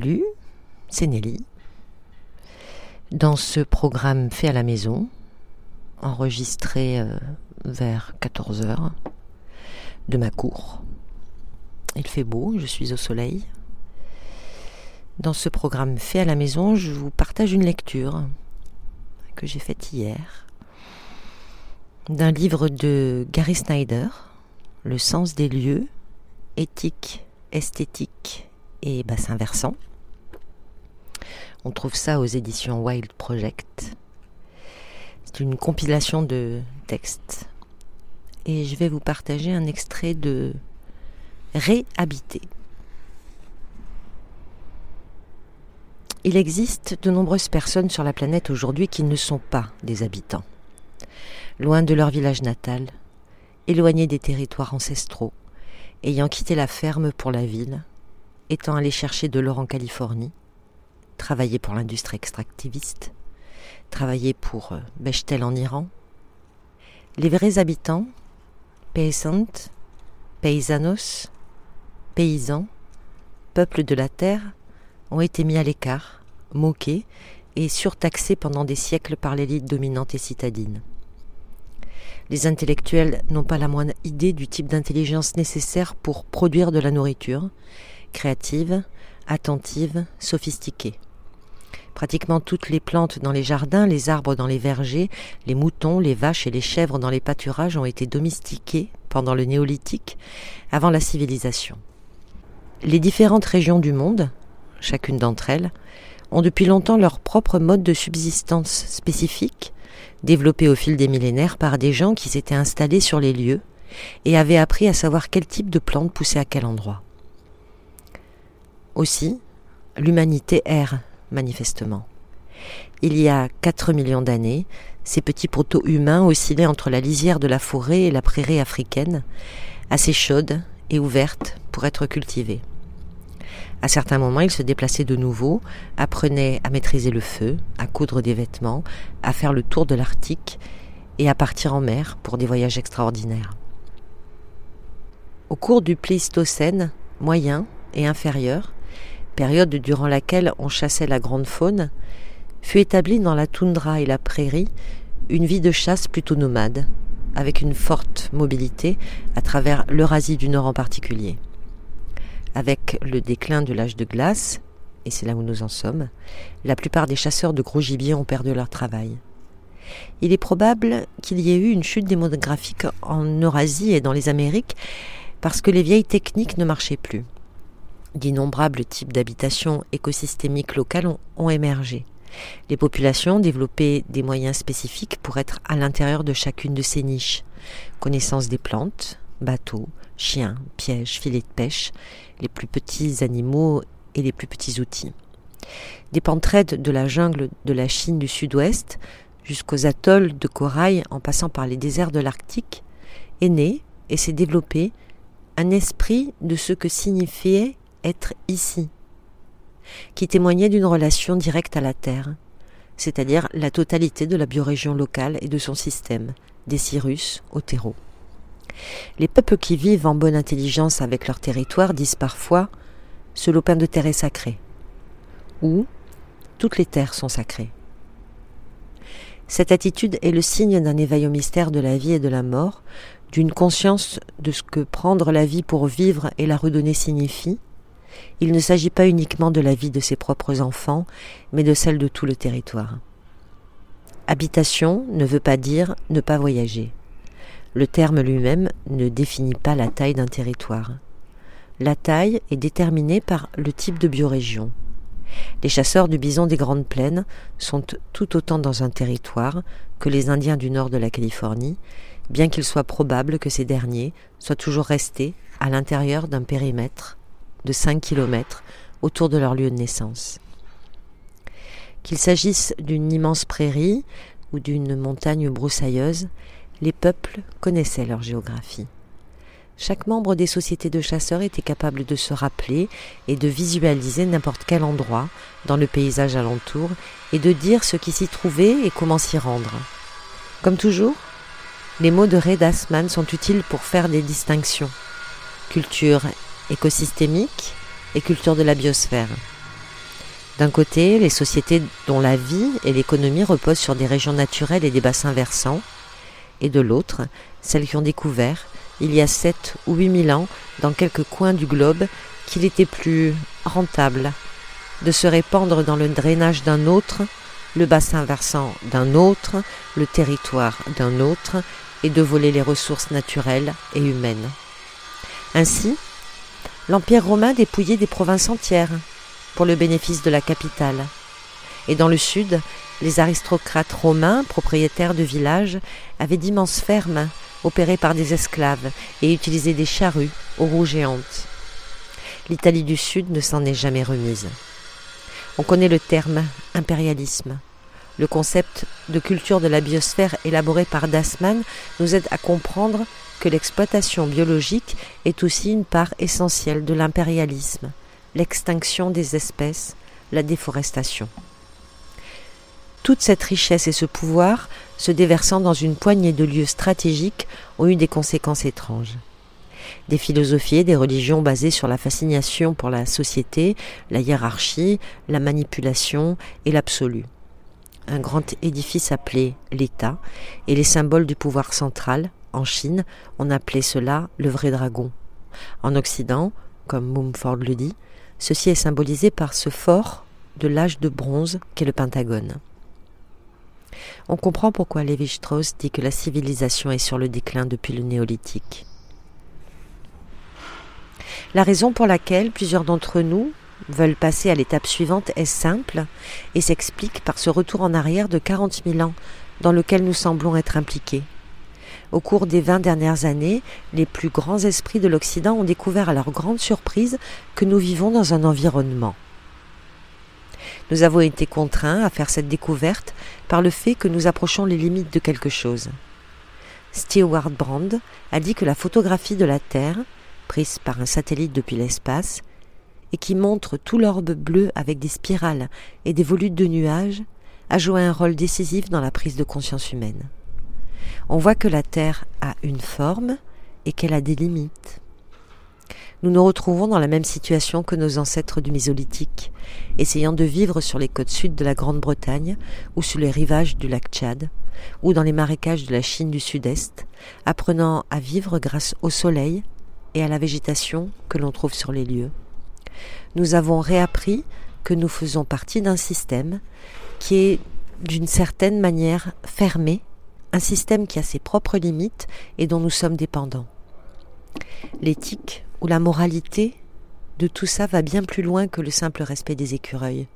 Salut, c'est Nelly. Dans ce programme fait à la maison, enregistré euh, vers 14h de ma cour, il fait beau, je suis au soleil. Dans ce programme fait à la maison, je vous partage une lecture que j'ai faite hier d'un livre de Gary Snyder, Le sens des lieux, éthique, esthétique et bassin versant. On trouve ça aux éditions Wild Project. C'est une compilation de textes. Et je vais vous partager un extrait de Réhabiter. Il existe de nombreuses personnes sur la planète aujourd'hui qui ne sont pas des habitants. Loin de leur village natal, éloignés des territoires ancestraux, ayant quitté la ferme pour la ville, étant allé chercher de l'or en Californie, travailler pour l'industrie extractiviste, travailler pour euh, Bechtel en Iran. Les vrais habitants, paysans, paysanos, paysans, peuple de la terre, ont été mis à l'écart, moqués et surtaxés pendant des siècles par l'élite dominante et citadine. Les intellectuels n'ont pas la moindre idée du type d'intelligence nécessaire pour produire de la nourriture, créative, attentive, sophistiquée. Pratiquement toutes les plantes dans les jardins, les arbres dans les vergers, les moutons, les vaches et les chèvres dans les pâturages ont été domestiqués pendant le néolithique, avant la civilisation. Les différentes régions du monde, chacune d'entre elles, ont depuis longtemps leur propre mode de subsistance spécifique, développé au fil des millénaires par des gens qui s'étaient installés sur les lieux et avaient appris à savoir quel type de plantes poussait à quel endroit. Aussi, l'humanité erre, manifestement. Il y a 4 millions d'années, ces petits proto-humains oscillaient entre la lisière de la forêt et la prairie africaine, assez chaude et ouverte pour être cultivée. À certains moments, ils se déplaçaient de nouveau, apprenaient à maîtriser le feu, à coudre des vêtements, à faire le tour de l'Arctique et à partir en mer pour des voyages extraordinaires. Au cours du Pléistocène moyen et inférieur, période durant laquelle on chassait la grande faune, fut établie dans la toundra et la prairie une vie de chasse plutôt nomade, avec une forte mobilité à travers l'Eurasie du Nord en particulier. Avec le déclin de l'âge de glace, et c'est là où nous en sommes, la plupart des chasseurs de gros gibier ont perdu leur travail. Il est probable qu'il y ait eu une chute démographique en Eurasie et dans les Amériques parce que les vieilles techniques ne marchaient plus d'innombrables types d'habitations écosystémiques locales ont, émergé. Les populations développaient des moyens spécifiques pour être à l'intérieur de chacune de ces niches. Connaissance des plantes, bateaux, chiens, pièges, filets de pêche, les plus petits animaux et les plus petits outils. Des pentraide de la jungle de la Chine du sud-ouest jusqu'aux atolls de corail en passant par les déserts de l'Arctique est né et s'est développé un esprit de ce que signifiait être ici, qui témoignait d'une relation directe à la Terre, c'est-à-dire la totalité de la biorégion locale et de son système, des Cyrus au terreau. Les peuples qui vivent en bonne intelligence avec leur territoire disent parfois ce lopin de terre est sacré, ou toutes les terres sont sacrées. Cette attitude est le signe d'un éveil au mystère de la vie et de la mort, d'une conscience de ce que prendre la vie pour vivre et la redonner signifie, il ne s'agit pas uniquement de la vie de ses propres enfants, mais de celle de tout le territoire. Habitation ne veut pas dire ne pas voyager. Le terme lui-même ne définit pas la taille d'un territoire. La taille est déterminée par le type de biorégion. Les chasseurs du bison des Grandes Plaines sont tout autant dans un territoire que les Indiens du nord de la Californie, bien qu'il soit probable que ces derniers soient toujours restés à l'intérieur d'un périmètre de 5 km autour de leur lieu de naissance. Qu'il s'agisse d'une immense prairie ou d'une montagne broussailleuse, les peuples connaissaient leur géographie. Chaque membre des sociétés de chasseurs était capable de se rappeler et de visualiser n'importe quel endroit dans le paysage alentour et de dire ce qui s'y trouvait et comment s'y rendre. Comme toujours, les mots de Ray Dasman sont utiles pour faire des distinctions. Culture écosystémique et culture de la biosphère. D'un côté, les sociétés dont la vie et l'économie reposent sur des régions naturelles et des bassins versants, et de l'autre, celles qui ont découvert, il y a sept ou huit mille ans, dans quelques coins du globe, qu'il était plus rentable de se répandre dans le drainage d'un autre, le bassin versant d'un autre, le territoire d'un autre, et de voler les ressources naturelles et humaines. Ainsi, l'Empire romain dépouillait des provinces entières pour le bénéfice de la capitale. Et dans le sud, les aristocrates romains, propriétaires de villages, avaient d'immenses fermes opérées par des esclaves et utilisaient des charrues aux roues géantes. L'Italie du Sud ne s'en est jamais remise. On connaît le terme impérialisme. Le concept de culture de la biosphère élaboré par Dasman nous aide à comprendre que l'exploitation biologique est aussi une part essentielle de l'impérialisme, l'extinction des espèces, la déforestation. Toute cette richesse et ce pouvoir, se déversant dans une poignée de lieux stratégiques, ont eu des conséquences étranges. Des philosophies et des religions basées sur la fascination pour la société, la hiérarchie, la manipulation et l'absolu. Un grand édifice appelé l'État et les symboles du pouvoir central, en Chine, on appelait cela le vrai dragon. En Occident, comme Mumford le dit, ceci est symbolisé par ce fort de l'âge de bronze qu'est le Pentagone. On comprend pourquoi Lévi-Strauss dit que la civilisation est sur le déclin depuis le néolithique. La raison pour laquelle plusieurs d'entre nous veulent passer à l'étape suivante est simple et s'explique par ce retour en arrière de 40 000 ans dans lequel nous semblons être impliqués. Au cours des vingt dernières années, les plus grands esprits de l'Occident ont découvert à leur grande surprise que nous vivons dans un environnement. Nous avons été contraints à faire cette découverte par le fait que nous approchons les limites de quelque chose. Stewart Brand a dit que la photographie de la Terre, prise par un satellite depuis l'espace, et qui montre tout l'orbe bleu avec des spirales et des volutes de nuages, a joué un rôle décisif dans la prise de conscience humaine. On voit que la Terre a une forme et qu'elle a des limites. Nous nous retrouvons dans la même situation que nos ancêtres du Mésolithique, essayant de vivre sur les côtes sud de la Grande-Bretagne ou sur les rivages du lac Tchad ou dans les marécages de la Chine du Sud-Est, apprenant à vivre grâce au soleil et à la végétation que l'on trouve sur les lieux. Nous avons réappris que nous faisons partie d'un système qui est d'une certaine manière fermé, un système qui a ses propres limites et dont nous sommes dépendants. L'éthique où la moralité de tout ça va bien plus loin que le simple respect des écureuils.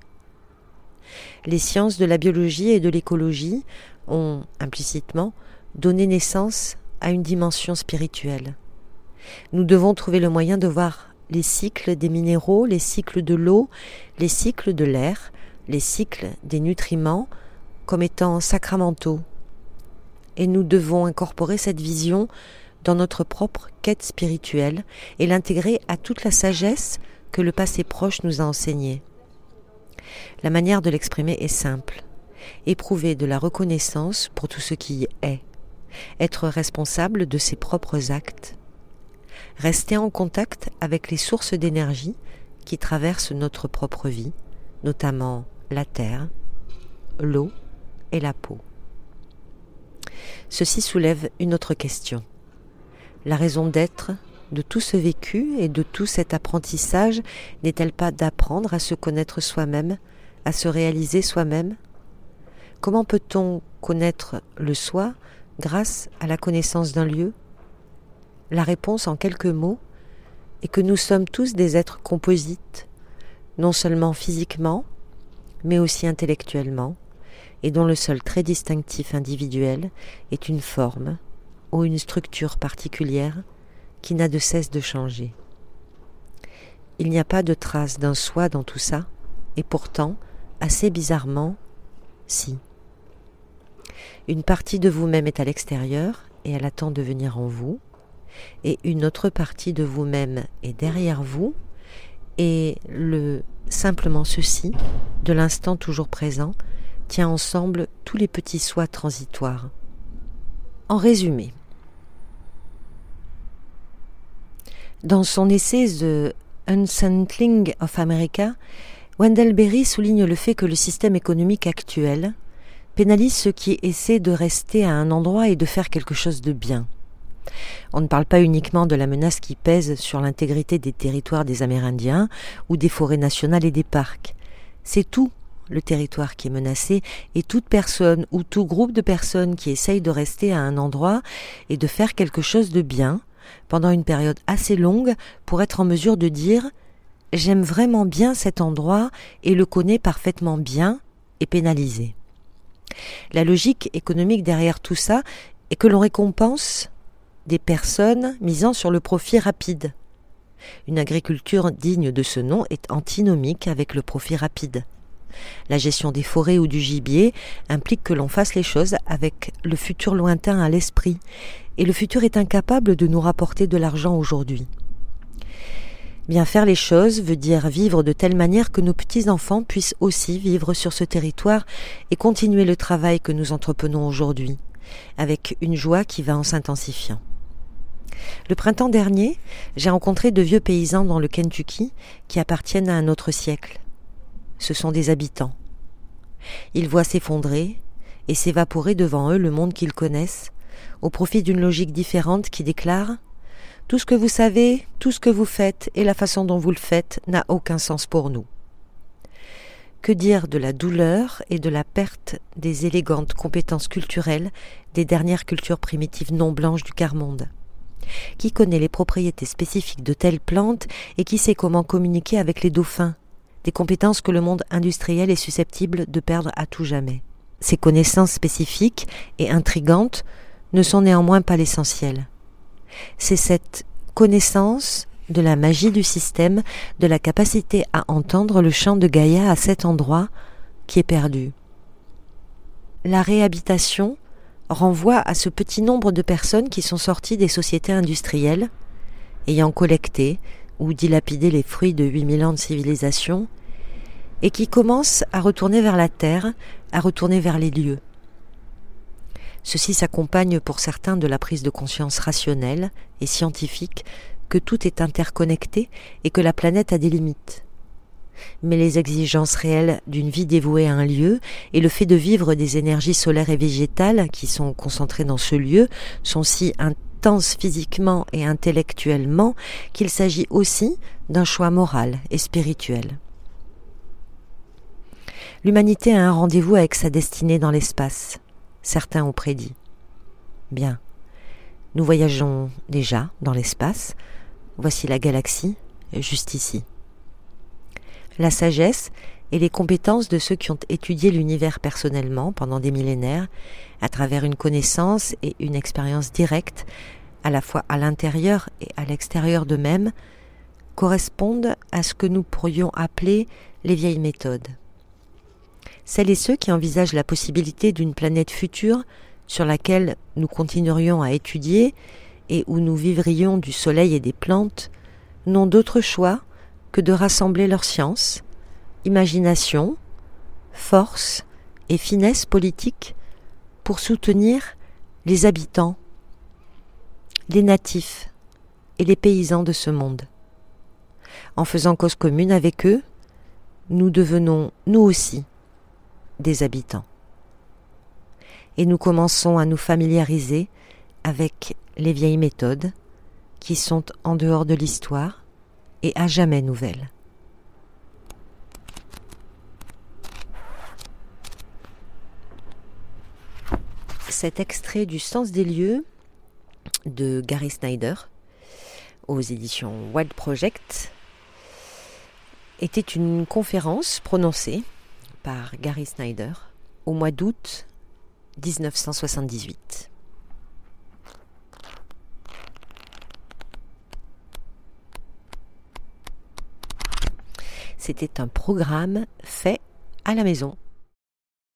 Les sciences de la biologie et de l'écologie ont, implicitement, donné naissance à une dimension spirituelle. Nous devons trouver le moyen de voir les cycles des minéraux, les cycles de l'eau, les cycles de l'air, les cycles des nutriments comme étant sacramentaux. Et nous devons incorporer cette vision dans notre propre quête spirituelle et l'intégrer à toute la sagesse que le passé proche nous a enseignée. La manière de l'exprimer est simple. Éprouver de la reconnaissance pour tout ce qui est. Être responsable de ses propres actes. Rester en contact avec les sources d'énergie qui traversent notre propre vie, notamment la terre, l'eau et la peau. Ceci soulève une autre question. La raison d'être de tout ce vécu et de tout cet apprentissage n'est-elle pas d'apprendre à se connaître soi-même, à se réaliser soi-même? Comment peut-on connaître le soi grâce à la connaissance d'un lieu? La réponse en quelques mots est que nous sommes tous des êtres composites, non seulement physiquement, mais aussi intellectuellement, et dont le seul trait distinctif individuel est une forme, ou une structure particulière qui n'a de cesse de changer. Il n'y a pas de trace d'un soi dans tout ça, et pourtant, assez bizarrement, si. Une partie de vous-même est à l'extérieur et elle attend de venir en vous, et une autre partie de vous-même est derrière vous, et le simplement ceci, de l'instant toujours présent, tient ensemble tous les petits sois transitoires. En résumé, Dans son essai The Unsettling of America, Wendell Berry souligne le fait que le système économique actuel pénalise ceux qui essaient de rester à un endroit et de faire quelque chose de bien. On ne parle pas uniquement de la menace qui pèse sur l'intégrité des territoires des Amérindiens ou des forêts nationales et des parcs. C'est tout le territoire qui est menacé et toute personne ou tout groupe de personnes qui essayent de rester à un endroit et de faire quelque chose de bien pendant une période assez longue pour être en mesure de dire j'aime vraiment bien cet endroit et le connais parfaitement bien et pénalisé. La logique économique derrière tout ça est que l'on récompense des personnes misant sur le profit rapide. Une agriculture digne de ce nom est antinomique avec le profit rapide. La gestion des forêts ou du gibier implique que l'on fasse les choses avec le futur lointain à l'esprit, et le futur est incapable de nous rapporter de l'argent aujourd'hui. Bien faire les choses veut dire vivre de telle manière que nos petits-enfants puissent aussi vivre sur ce territoire et continuer le travail que nous entreprenons aujourd'hui, avec une joie qui va en s'intensifiant. Le printemps dernier, j'ai rencontré de vieux paysans dans le Kentucky qui appartiennent à un autre siècle. Ce sont des habitants. Ils voient s'effondrer et s'évaporer devant eux le monde qu'ils connaissent, au profit d'une logique différente qui déclare tout ce que vous savez, tout ce que vous faites et la façon dont vous le faites n'a aucun sens pour nous. Que dire de la douleur et de la perte des élégantes compétences culturelles des dernières cultures primitives non blanches du quart-monde? Qui connaît les propriétés spécifiques de telles plantes et qui sait comment communiquer avec les dauphins? Des compétences que le monde industriel est susceptible de perdre à tout jamais. Ces connaissances spécifiques et intrigantes ne sont néanmoins pas l'essentiel c'est cette connaissance de la magie du système, de la capacité à entendre le chant de Gaïa à cet endroit qui est perdu. La réhabitation renvoie à ce petit nombre de personnes qui sont sorties des sociétés industrielles, ayant collecté ou dilapidé les fruits de 8000 ans de civilisation, et qui commencent à retourner vers la terre, à retourner vers les lieux. Ceci s'accompagne pour certains de la prise de conscience rationnelle et scientifique que tout est interconnecté et que la planète a des limites. Mais les exigences réelles d'une vie dévouée à un lieu et le fait de vivre des énergies solaires et végétales qui sont concentrées dans ce lieu sont si physiquement et intellectuellement qu'il s'agit aussi d'un choix moral et spirituel. L'humanité a un rendez-vous avec sa destinée dans l'espace certains ont prédit. Bien, nous voyageons déjà dans l'espace, voici la galaxie, juste ici. La sagesse et les compétences de ceux qui ont étudié l'univers personnellement pendant des millénaires, à travers une connaissance et une expérience directe, à la fois à l'intérieur et à l'extérieur d'eux-mêmes, correspondent à ce que nous pourrions appeler les vieilles méthodes. Celles et ceux qui envisagent la possibilité d'une planète future sur laquelle nous continuerions à étudier et où nous vivrions du soleil et des plantes, n'ont d'autre choix que de rassembler leur science, imagination, force et finesse politique pour soutenir les habitants, les natifs et les paysans de ce monde. En faisant cause commune avec eux, nous devenons, nous aussi, des habitants. Et nous commençons à nous familiariser avec les vieilles méthodes qui sont en dehors de l'histoire et à jamais nouvelles. Cet extrait du Sens des lieux de Gary Snyder aux éditions Wild Project était une conférence prononcée par Gary Snyder au mois d'août 1978. C'était un programme fait à la maison